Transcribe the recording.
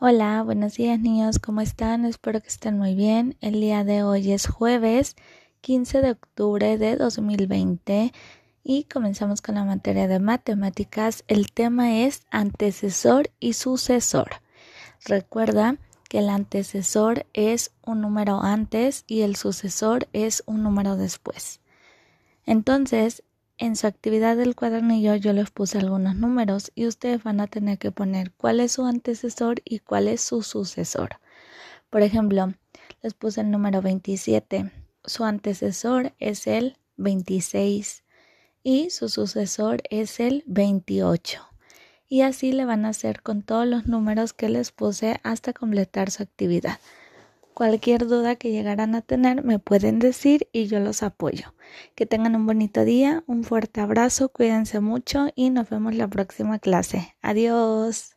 Hola, buenos días niños, ¿cómo están? Espero que estén muy bien. El día de hoy es jueves 15 de octubre de 2020 y comenzamos con la materia de matemáticas. El tema es antecesor y sucesor. Recuerda que el antecesor es un número antes y el sucesor es un número después. Entonces, en su actividad del cuadernillo yo les puse algunos números y ustedes van a tener que poner cuál es su antecesor y cuál es su sucesor. Por ejemplo, les puse el número 27. Su antecesor es el 26 y su sucesor es el 28. Y así le van a hacer con todos los números que les puse hasta completar su actividad. Cualquier duda que llegaran a tener me pueden decir y yo los apoyo. Que tengan un bonito día, un fuerte abrazo, cuídense mucho y nos vemos la próxima clase. Adiós.